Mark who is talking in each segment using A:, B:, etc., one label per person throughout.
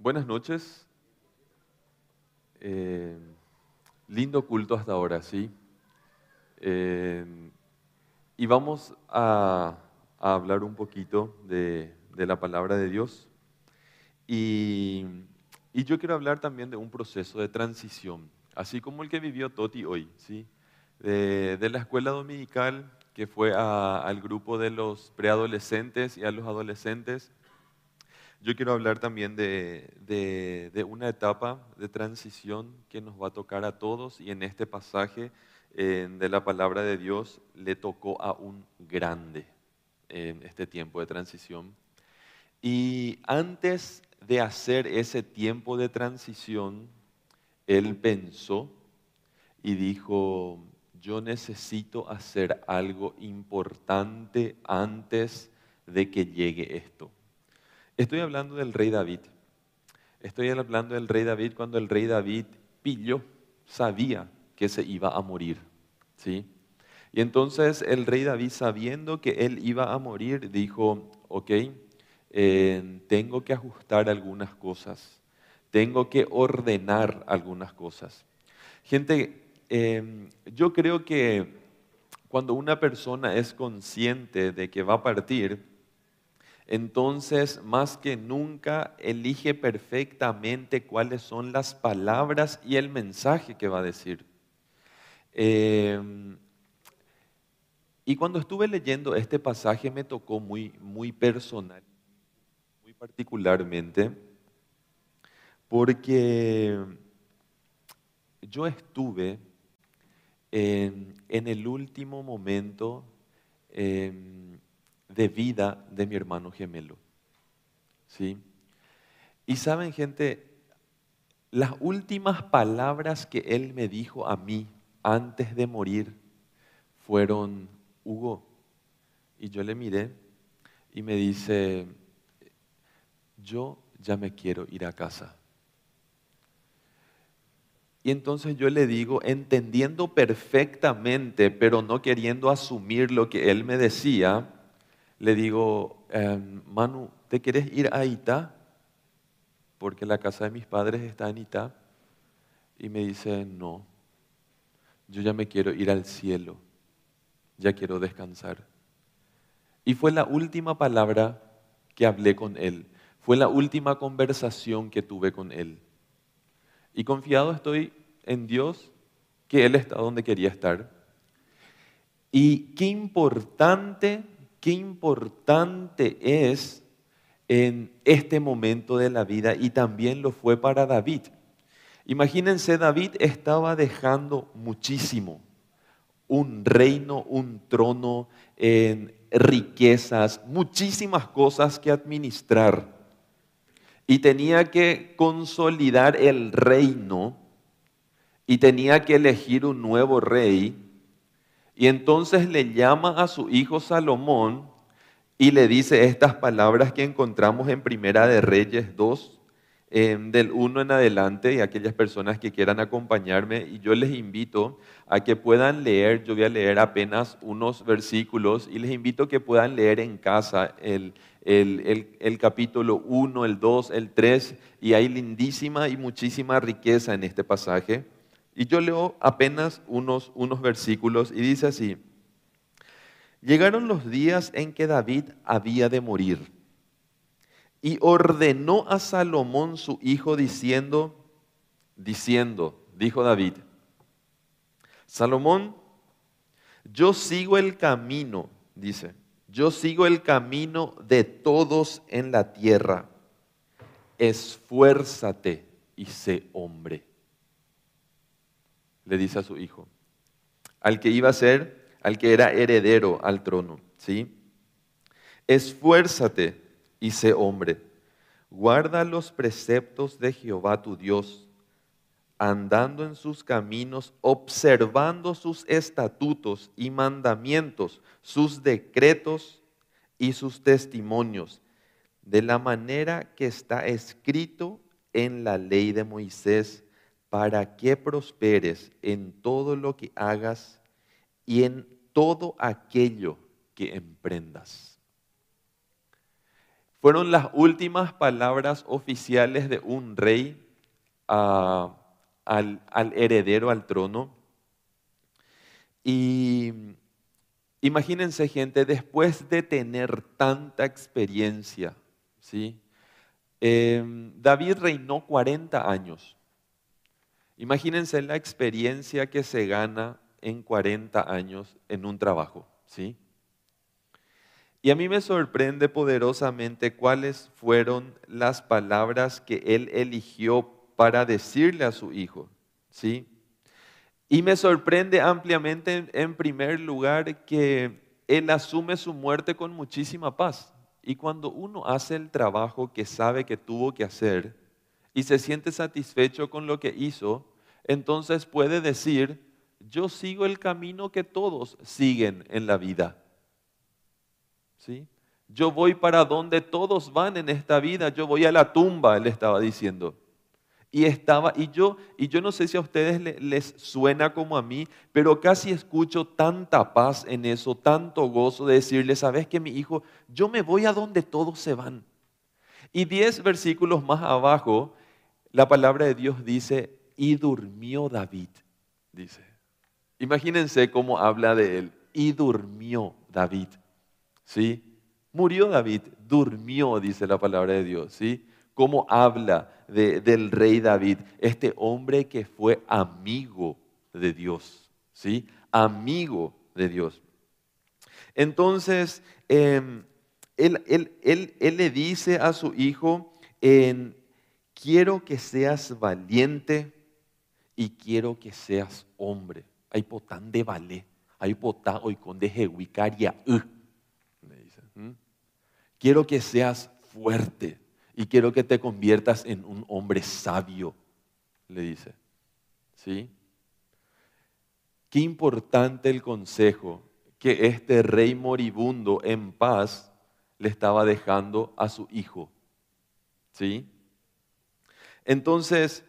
A: Buenas noches. Eh, lindo culto hasta ahora, ¿sí? Eh, y vamos a, hablar un poquito de, la palabra de Dios. Y, yo quiero hablar también de un proceso de transición, así como el que vivió Toti hoy, ¿sí? De, la escuela dominical que fue al grupo de los preadolescentes y a los adolescentes. Yo quiero hablar también de, una etapa de transición que nos va a tocar a todos y en este pasaje de la palabra de Dios le tocó a un grande en este tiempo de transición. Y antes de hacer ese tiempo de transición, él pensó y dijo, yo necesito hacer algo importante antes de que llegue esto. Estoy hablando del rey David. Estoy hablando del rey David cuando el rey David pilló, sabía que se iba a morir. ¿sí? Y entonces el rey David, sabiendo que él iba a morir, dijo, ok, eh, tengo que ajustar algunas cosas, tengo que ordenar algunas cosas. Gente, eh, yo creo que cuando una persona es consciente de que va a partir, entonces más que nunca elige perfectamente cuáles son las palabras y el mensaje que va a decir. Eh, y cuando estuve leyendo este pasaje me tocó muy, muy personal, muy particularmente, porque yo estuve en, en el último momento em, de vida de mi hermano gemelo. ¿Sí? Y saben, gente, las últimas palabras que él me dijo a mí antes de morir fueron, Hugo, y yo le miré y me dice, yo ya me quiero ir a casa. Y entonces yo le digo, entendiendo perfectamente, pero no queriendo asumir lo que él me decía, le digo, "Em, Manu, ¿te quieres ir a Itá? Porque la casa de mis padres está en Itá. Y me dice, no, yo ya me quiero ir al cielo, ya quiero descansar. Y fue la última palabra que hablé con él, fue la última conversación que tuve con él. Y confiado estoy en Dios que Él está donde quería estar. Y qué importante, qué importante es en este momento de la vida y también lo fue para David. Imagínense, David estaba dejando muchísimo, un reino, un trono, en riquezas, muchísimas cosas que administrar y tenía que consolidar el reino y tenía que elegir un nuevo rey. Y entonces le llama a su hijo Salomón y le dice estas palabras que encontramos en Primera de Reyes 2, eh, del 1 en adelante, y aquellas personas que quieran acompañarme, y yo les invito a que puedan leer, yo voy a leer apenas unos versículos, y les invito a que puedan leer en casa el, el, el, el capítulo 1, el 2, el 3, y hay lindísima y muchísima riqueza en este pasaje. Y yo leo apenas unos, unos versículos y dice así, llegaron los días en que David había de morir y ordenó a Salomón su hijo diciendo, diciendo, dijo David, Salomón, yo sigo el camino, dice, yo sigo el camino de todos en la tierra. Esfuérzate y sé hombre. Le dice a su hijo, al que iba a ser, al que era heredero al trono, ¿sí? Esfuérzate y sé hombre. Guarda los preceptos de Jehová tu Dios, andando en sus caminos, observando sus estatutos y mandamientos, sus decretos y sus testimonios, de la manera que está escrito en la ley de Moisés, para que prosperes en todo lo que hagas y en todo aquello que emprendas. Fueron las últimas palabras oficiales de un rey al, al heredero al trono. Y imagínense gente, después de tener tanta experiencia, ¿sí? Em, David reinó 40 años. Imagínense la experiencia que se gana en 40 años en un trabajo, ¿sí? Y a mí me sorprende poderosamente cuáles fueron las palabras que él eligió para decirle a su hijo, ¿sí? Y me sorprende ampliamente, en primer lugar, que él asume su muerte con muchísima paz. Y cuando uno hace el trabajo que sabe que tuvo que hacer y se siente satisfecho con lo que hizo, entonces puede decir, yo sigo el camino que todos siguen en la vida. ¿Sí? Yo voy para donde todos van en esta vida, yo voy a la tumba, él estaba diciendo. Y estaba, y yo, y yo no sé si a ustedes les, suena como a mí, pero casi escucho tanta paz en eso, tanto gozo de decirle, sabes que mi hijo, yo me voy a donde todos se van. Y diez versículos más abajo, la palabra de Dios dice, y durmió David, dice. Imagínense cómo habla de él, y durmió David, ¿sí? Murió David, durmió, dice la palabra de Dios, ¿sí? cómo habla del rey David, este hombre que fue amigo de Dios, ¿sí? Amigo de Dios. Entonces, em, él, le dice a su hijo, quiero que seas valiente y quiero que seas hombre. Hay potán de valé, hay potán hoy con de jehuicaria, Quiero que seas fuerte y quiero que te conviertas en un hombre sabio, le dice. ¿Sí? Qué importante el consejo que este rey moribundo en paz le estaba dejando a su hijo. ¿Sí? Entonces,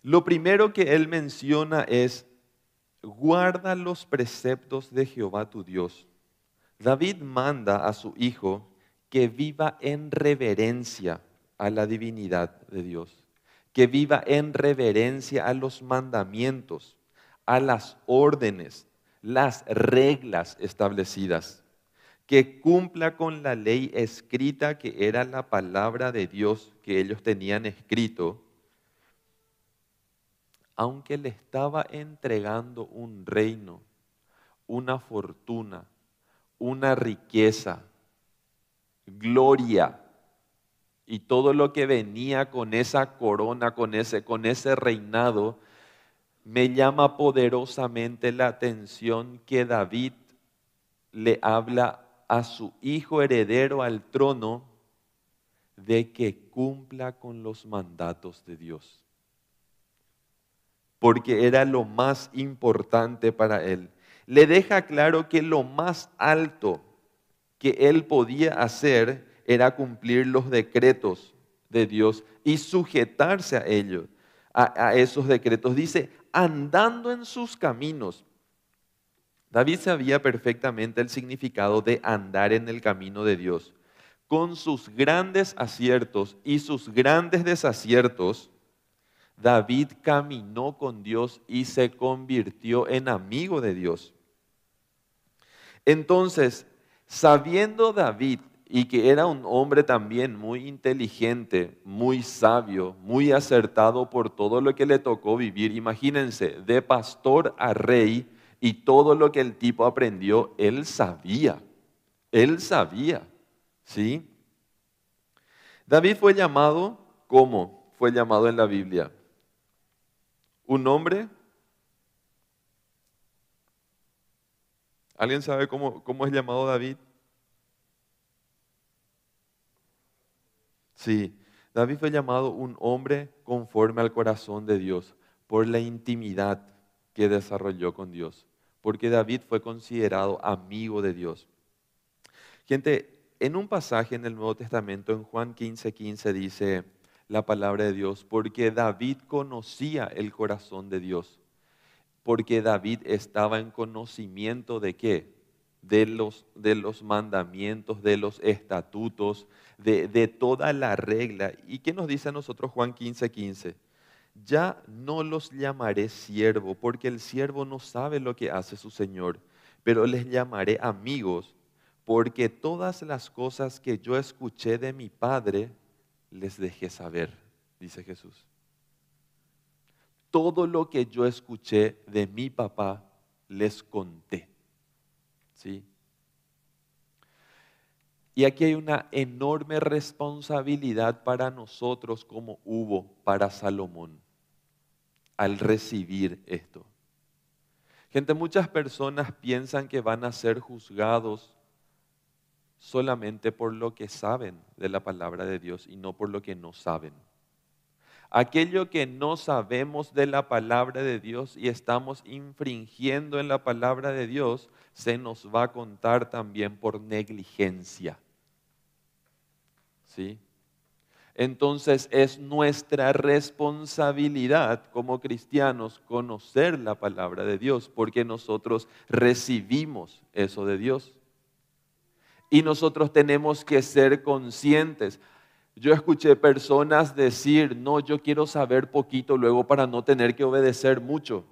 A: lo primero que él menciona es, guarda los preceptos de Jehová tu Dios. David manda a su hijo que viva en reverencia a la divinidad de Dios, que viva en reverencia a los mandamientos, a las órdenes, las reglas establecidas, que cumpla con la ley escrita que era la palabra de Dios que ellos tenían escrito, aunque le estaba entregando un reino, una fortuna, una riqueza, gloria y todo lo que venía con esa corona, con ese, con ese reinado, me llama poderosamente la atención que David le habla a su hijo heredero al trono de que cumpla con los mandatos de Dios. Porque era lo más importante para él. Le deja claro que lo más alto que él podía hacer era cumplir los decretos de Dios y sujetarse a ellos, a, esos decretos. Dice, andando en sus caminos. David sabía perfectamente el significado de andar en el camino de Dios. Con sus grandes aciertos y sus grandes desaciertos, David caminó con Dios y se convirtió en amigo de Dios. Entonces, Sabiendo David y que era un hombre también muy inteligente, muy sabio, muy acertado por todo lo que le tocó vivir, imagínense, de pastor a rey y todo lo que el tipo aprendió, él sabía, él sabía, ¿sí? David fue llamado, ¿cómo fue llamado en la Biblia? Un hombre ¿Alguien sabe cómo, cómo es llamado David? Sí, David fue llamado un hombre conforme al corazón de Dios por la intimidad que desarrolló con Dios, porque David fue considerado amigo de Dios. Gente, en un pasaje en el Nuevo Testamento, en Juan 15, 15, dice la palabra de Dios, porque David conocía el corazón de Dios porque David estaba en conocimiento de qué? de los, de los mandamientos, de los estatutos, de, de, toda la regla. ¿Y qué nos dice a nosotros Juan 15, 15? Ya no los llamaré siervo, porque el siervo no sabe lo que hace su Señor, pero les llamaré amigos, porque todas las cosas que yo escuché de mi Padre les dejé saber, dice Jesús. Todo lo que yo escuché de mi papá les conté. ¿Sí? Y aquí hay una enorme responsabilidad para nosotros como hubo para Salomón al recibir esto. Gente, muchas personas piensan que van a ser juzgados solamente por lo que saben de la palabra de Dios y no por lo que no saben. Aquello que no sabemos de la palabra de Dios y estamos infringiendo en la palabra de Dios, se nos va a contar también por negligencia. ¿Sí? Entonces es nuestra responsabilidad como cristianos conocer la palabra de Dios, porque nosotros recibimos eso de Dios. Y nosotros tenemos que ser conscientes. Yo escuché personas decir, no, yo quiero saber poquito luego para no tener que obedecer mucho.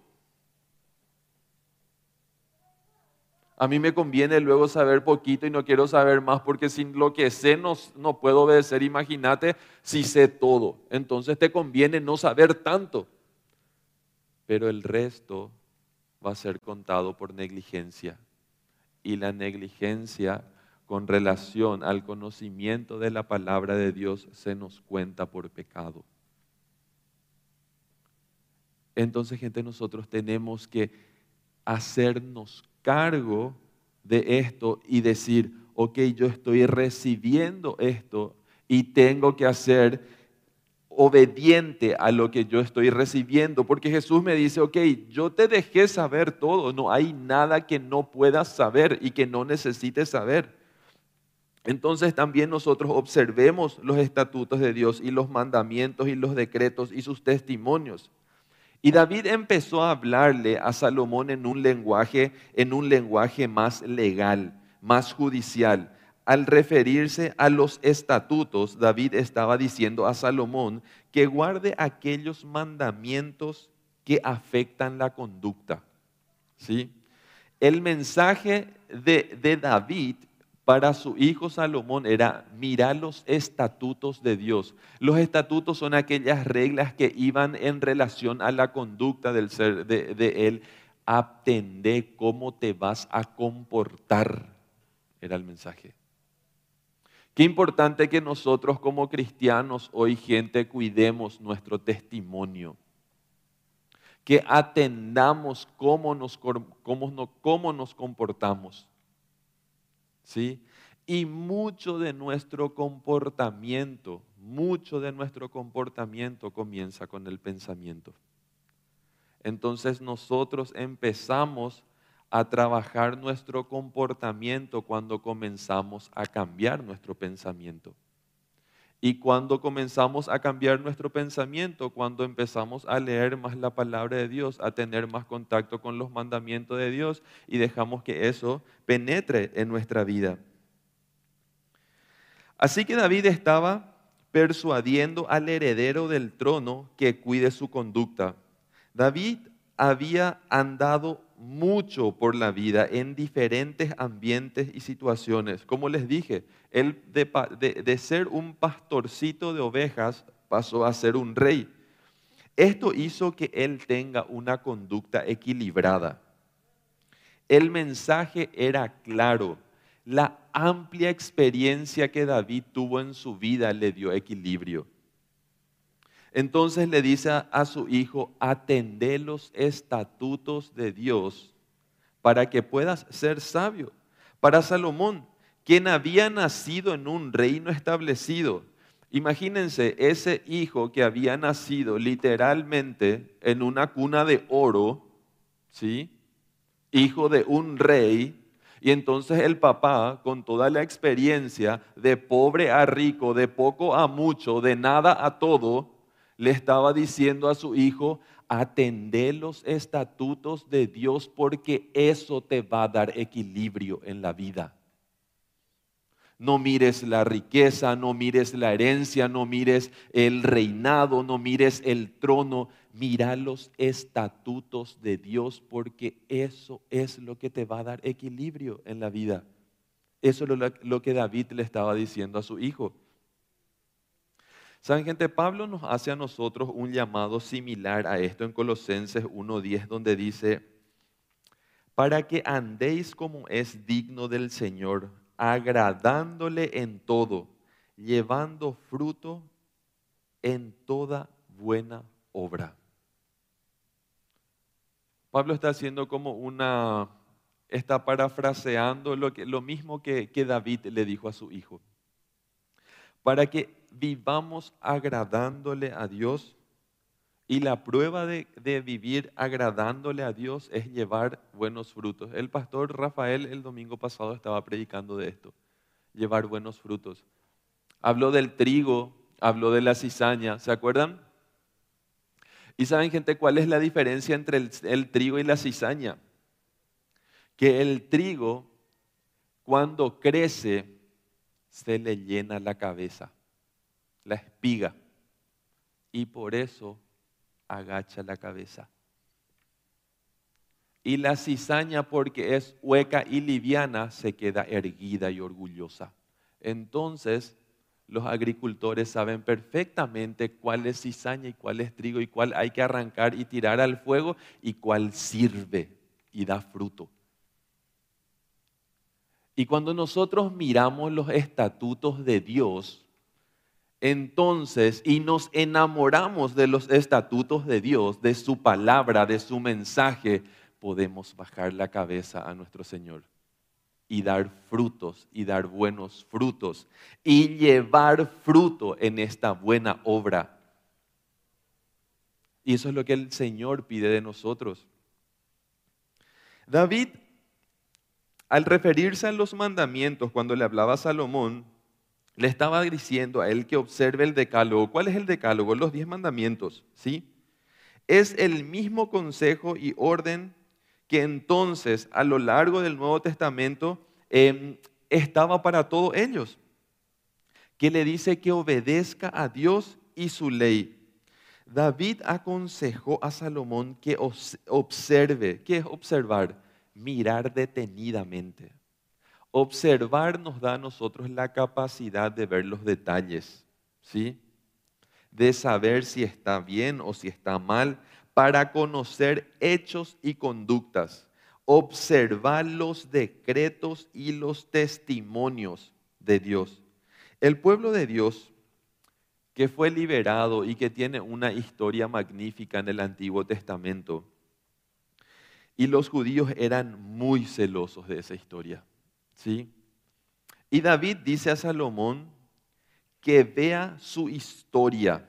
A: A mí me conviene luego saber poquito y no quiero saber más porque sin lo que sé no, no puedo obedecer. Imagínate si sé todo. Entonces te conviene no saber tanto. Pero el resto va a ser contado por negligencia. Y la negligencia con relación al conocimiento de la palabra de Dios se nos cuenta por pecado. Entonces, gente, nosotros tenemos que hacernos cargo de esto y decir, ok, yo estoy recibiendo esto y tengo que hacer obediente a lo que yo estoy recibiendo, porque Jesús me dice, ok, yo te dejé saber todo, no hay nada que no puedas saber y que no necesites saber. Entonces también nosotros observemos los estatutos de Dios y los mandamientos y los decretos y sus testimonios. Y David empezó a hablarle a Salomón en un lenguaje, en un lenguaje más legal, más judicial. Al referirse a los estatutos, David estaba diciendo a Salomón que guarde aquellos mandamientos que afectan la conducta. ¿Sí? El mensaje de, de David para su hijo Salomón era mirar los estatutos de Dios. Los estatutos son aquellas reglas que iban en relación a la conducta del ser de, él. Atendé cómo te vas a comportar, era el mensaje. Qué importante que nosotros como cristianos hoy, gente, cuidemos nuestro testimonio. Que atendamos cómo nos, cómo, cómo nos comportamos. ¿Sí? Y mucho de nuestro comportamiento, mucho de nuestro comportamiento comienza con el pensamiento. Entonces nosotros empezamos a trabajar nuestro comportamiento cuando comenzamos a cambiar nuestro pensamiento. Y cuando comenzamos a cambiar nuestro pensamiento, cuando empezamos a leer más la palabra de Dios, a tener más contacto con los mandamientos de Dios y dejamos que eso penetre en nuestra vida. Así que David estaba persuadiendo al heredero del trono que cuide su conducta. David había andado mucho por la vida en diferentes ambientes y situaciones. Como les dije, él de, ser un pastorcito de ovejas pasó a ser un rey. Esto hizo que él tenga una conducta equilibrada. El mensaje era claro. La amplia experiencia que David tuvo en su vida le dio equilibrio. Entonces le dice a su hijo, atendé los estatutos de Dios para que puedas ser sabio. Para Salomón, quien había nacido en un reino establecido, imagínense ese hijo que había nacido literalmente en una cuna de oro, ¿sí? Hijo de un rey, y entonces el papá, con toda la experiencia de pobre a rico, de poco a mucho, de nada a todo, le estaba diciendo a su hijo, atender los estatutos de Dios porque eso te va a dar equilibrio en la vida. No mires la riqueza, no mires la herencia, no mires el reinado, no mires el trono. Mira los estatutos de Dios porque eso es lo que te va a dar equilibrio en la vida. Eso es lo que David le estaba diciendo a su hijo. Saben, gente, Pablo nos hace a nosotros un llamado similar a esto en Colosenses 1.10, donde dice, para que andéis como es digno del Señor, agradándole en todo, llevando fruto en toda buena obra. Pablo está haciendo como una, está parafraseando lo, que, lo mismo que, que David le dijo a su hijo. Para que vivamos agradándole a Dios. Y la prueba de, vivir agradándole a Dios es llevar buenos frutos. El pastor Rafael el domingo pasado estaba predicando de esto, llevar buenos frutos. Habló del trigo, habló de la cizaña, ¿se acuerdan? Y saben gente, ¿cuál es la diferencia entre el, trigo y la cizaña? Que el trigo, cuando crece, se le llena la cabeza la espiga y por eso agacha la cabeza. Y la cizaña, porque es hueca y liviana, se queda erguida y orgullosa. Entonces, los agricultores saben perfectamente cuál es cizaña y cuál es trigo y cuál hay que arrancar y tirar al fuego y cuál sirve y da fruto. Y cuando nosotros miramos los estatutos de Dios, entonces, y nos enamoramos de los estatutos de Dios, de su palabra, de su mensaje, podemos bajar la cabeza a nuestro Señor y dar frutos y dar buenos frutos y llevar fruto en esta buena obra. Y eso es lo que el Señor pide de nosotros. David, al referirse a los mandamientos, cuando le hablaba a Salomón, le estaba diciendo a él que observe el decálogo. ¿Cuál es el decálogo? Los diez mandamientos, ¿sí? Es el mismo consejo y orden que entonces a lo largo del Nuevo Testamento em, estaba para todos ellos, que le dice que obedezca a Dios y su ley. David aconsejó a Salomón que observe, ¿qué es observar? Mirar detenidamente. Observar nos da a nosotros la capacidad de ver los detalles, ¿sí? De saber si está bien o si está mal, para conocer hechos y conductas. Observar los decretos y los testimonios de Dios. El pueblo de Dios que fue liberado y que tiene una historia magnífica en el Antiguo Testamento. Y los judíos eran muy celosos de esa historia. ¿Sí? Y David dice a Salomón que vea su historia,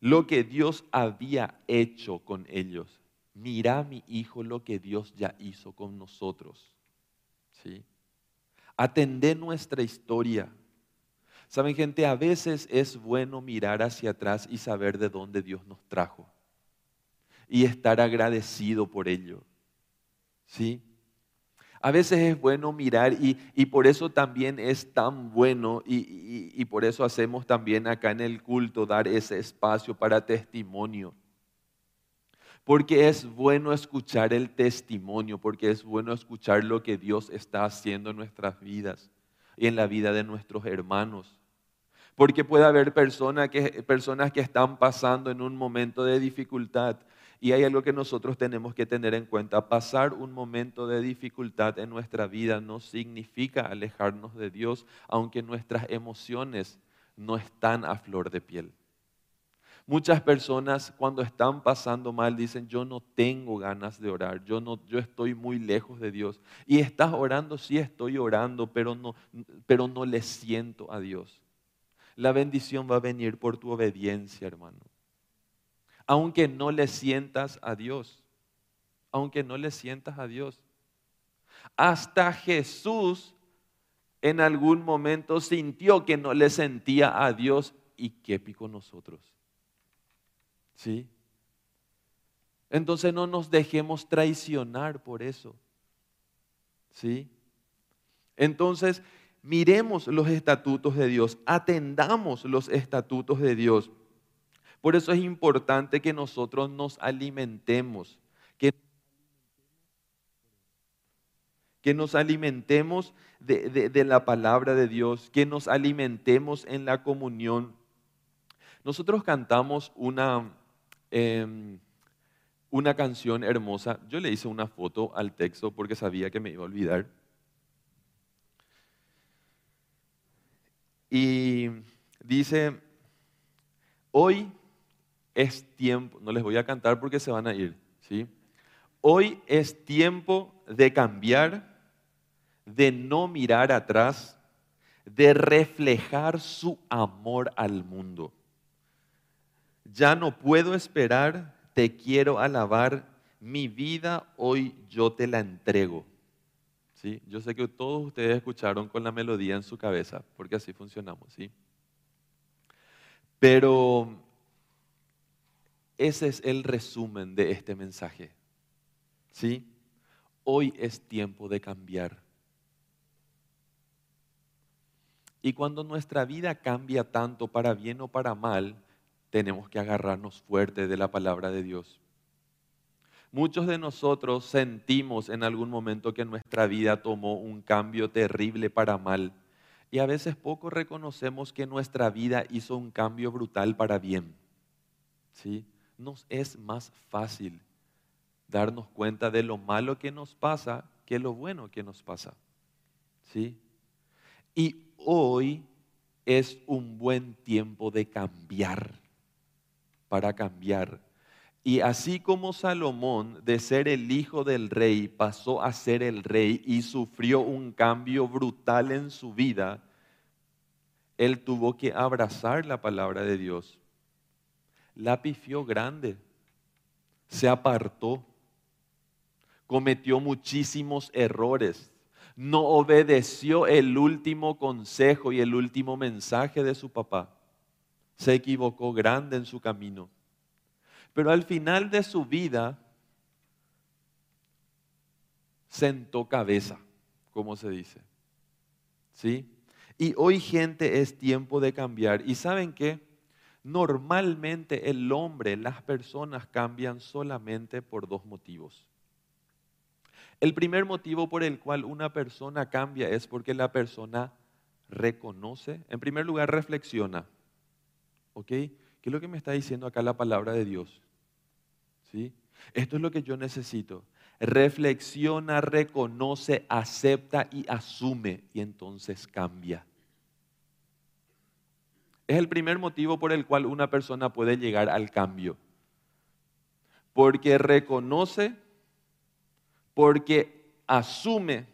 A: lo que Dios había hecho con ellos. Mira, mi hijo, lo que Dios ya hizo con nosotros. ¿Sí? Atender nuestra historia. Saben, gente, a veces es bueno mirar hacia atrás y saber de dónde Dios nos trajo. Y estar agradecido por ello. ¿Sí? A veces es bueno mirar y, por eso también es tan bueno y, y por eso hacemos también acá en el culto dar ese espacio para testimonio. Porque es bueno escuchar el testimonio, porque es bueno escuchar lo que Dios está haciendo en nuestras vidas y en la vida de nuestros hermanos. Porque puede haber personas que, personas que están pasando en un momento de dificultad y hay algo que nosotros tenemos que tener en cuenta. Pasar un momento de dificultad en nuestra vida no significa alejarnos de Dios, aunque nuestras emociones no están a flor de piel. Muchas personas cuando están pasando mal dicen, yo no tengo ganas de orar, yo, no, yo estoy muy lejos de Dios. Y estás orando, sí estoy orando, pero no, pero no le siento a Dios. La bendición va a venir por tu obediencia, hermano aunque no le sientas a Dios. Aunque no le sientas a Dios. Hasta Jesús en algún momento sintió que no le sentía a Dios y qué pico nosotros. ¿Sí? Entonces no nos dejemos traicionar por eso. ¿Sí? Entonces, miremos los estatutos de Dios, atendamos los estatutos de Dios. Por eso es importante que nosotros nos alimentemos, que, que nos alimentemos de, la palabra de Dios, que nos alimentemos en la comunión. Nosotros cantamos una, em, una canción hermosa. Yo le hice una foto al texto porque sabía que me iba a olvidar. Y dice, hoy es tiempo, no les voy a cantar porque se van a ir, ¿sí? Hoy es tiempo de cambiar, de no mirar atrás, de reflejar su amor al mundo. Ya no puedo esperar, te quiero alabar, mi vida hoy yo te la entrego. ¿Sí? Yo sé que todos ustedes escucharon con la melodía en su cabeza, porque así funcionamos, ¿sí? Pero ese es el resumen de este mensaje. ¿Sí? Hoy es tiempo de cambiar. Y cuando nuestra vida cambia tanto para bien o para mal, tenemos que agarrarnos fuerte de la palabra de Dios. Muchos de nosotros sentimos en algún momento que nuestra vida tomó un cambio terrible para mal. Y a veces poco reconocemos que nuestra vida hizo un cambio brutal para bien. ¿Sí? Nos es más fácil darnos cuenta de lo malo que nos pasa que lo bueno que nos pasa. ¿Sí? Y hoy es un buen tiempo de cambiar, para cambiar. Y así como Salomón, de ser el hijo del rey, pasó a ser el rey y sufrió un cambio brutal en su vida, él tuvo que abrazar la palabra de Dios la pifió grande, se apartó, cometió muchísimos errores, no obedeció el último consejo y el último mensaje de su papá, se equivocó grande en su camino. Pero al final de su vida sentó cabeza, como se dice. ¿Sí? Y hoy gente es tiempo de cambiar. ¿Y saben qué? Normalmente el hombre, las personas cambian solamente por dos motivos. El primer motivo por el cual una persona cambia es porque la persona reconoce, en primer lugar reflexiona. ¿Ok? ¿Qué es lo que me está diciendo acá la palabra de Dios? ¿Sí? Esto es lo que yo necesito. Reflexiona, reconoce, acepta y asume y entonces cambia. Es el primer motivo por el cual una persona puede llegar al cambio. Porque reconoce, porque asume,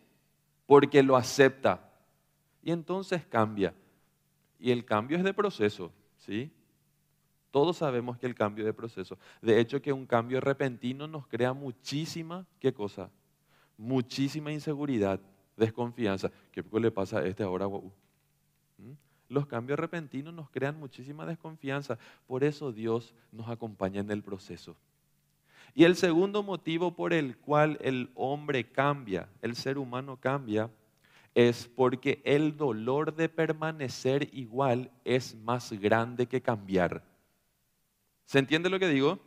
A: porque lo acepta. Y entonces cambia. Y el cambio es de proceso, ¿sí? Todos sabemos que el cambio es de proceso. De hecho, que un cambio repentino nos crea muchísima, ¿qué cosa? Muchísima inseguridad, desconfianza. ¿Qué le pasa a este ahora? Los cambios repentinos nos crean muchísima desconfianza. Por eso Dios nos acompaña en el proceso. Y el segundo motivo por el cual el hombre cambia, el ser humano cambia, es porque el dolor de permanecer igual es más grande que cambiar. ¿Se entiende lo que digo?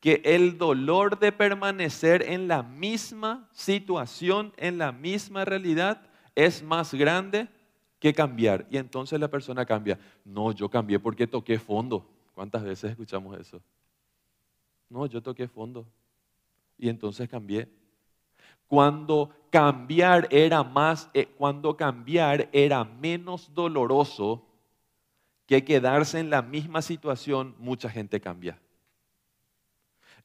A: Que el dolor de permanecer en la misma situación, en la misma realidad, es más grande que cambiar. Y entonces la persona cambia. No, yo cambié porque toqué fondo. ¿Cuántas veces escuchamos eso? No, yo toqué fondo. Y entonces cambié. Cuando cambiar era más, eh, cuando cambiar era menos doloroso que quedarse en la misma situación, mucha gente cambia.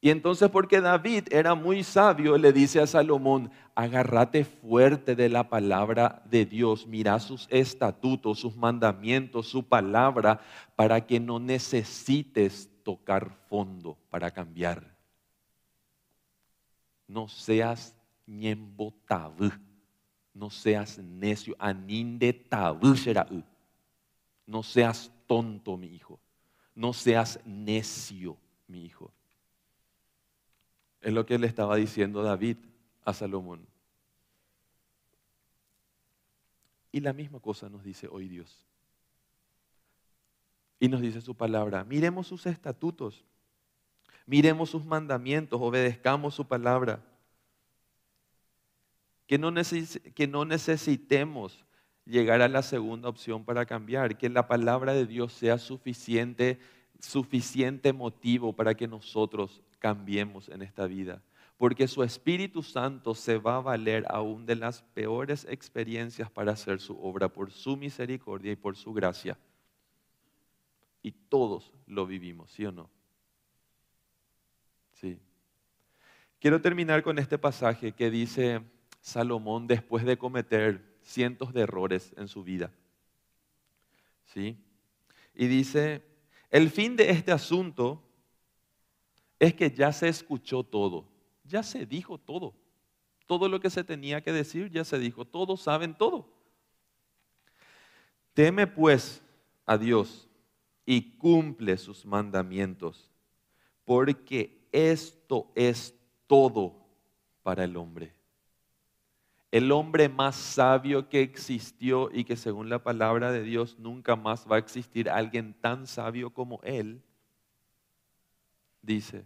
A: Y entonces porque David era muy sabio, le dice a Salomón, agárrate fuerte de la palabra de Dios, mira sus estatutos, sus mandamientos, su palabra, para que no necesites tocar fondo para cambiar. No seas ñembo no seas necio, aninde No seas tonto, mi hijo, no seas necio, mi hijo. Es lo que le estaba diciendo David a Salomón. Y la misma cosa nos dice hoy Dios. Y nos dice su palabra, miremos sus estatutos, miremos sus mandamientos, obedezcamos su palabra. Que no, que no necesitemos llegar a la segunda opción para cambiar, que la palabra de Dios sea suficiente, suficiente motivo para que nosotros cambiemos en esta vida. Porque su Espíritu Santo se va a valer aún de las peores experiencias para hacer su obra por su misericordia y por su gracia. Y todos lo vivimos, ¿sí o no? Sí. Quiero terminar con este pasaje que dice Salomón después de cometer cientos de errores en su vida. ¿Sí? Y dice, el fin de este asunto es que ya se escuchó todo, ya se dijo todo. Todo lo que se tenía que decir ya se dijo, todos saben todo. Teme pues a Dios y cumple sus mandamientos, porque esto es todo para el hombre el hombre más sabio que existió y que según la palabra de Dios nunca más va a existir alguien tan sabio como él, dice,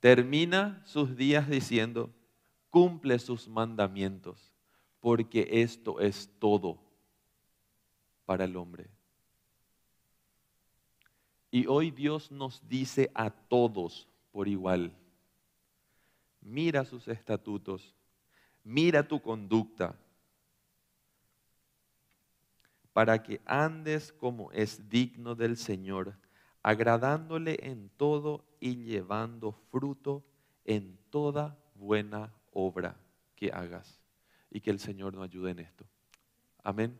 A: termina sus días diciendo, cumple sus mandamientos, porque esto es todo para el hombre. Y hoy Dios nos dice a todos por igual, mira sus estatutos mira tu conducta para que andes como es digno del Señor, agradándole en todo y llevando fruto en toda buena obra que hagas. Y que el Señor nos ayude en esto. Amén.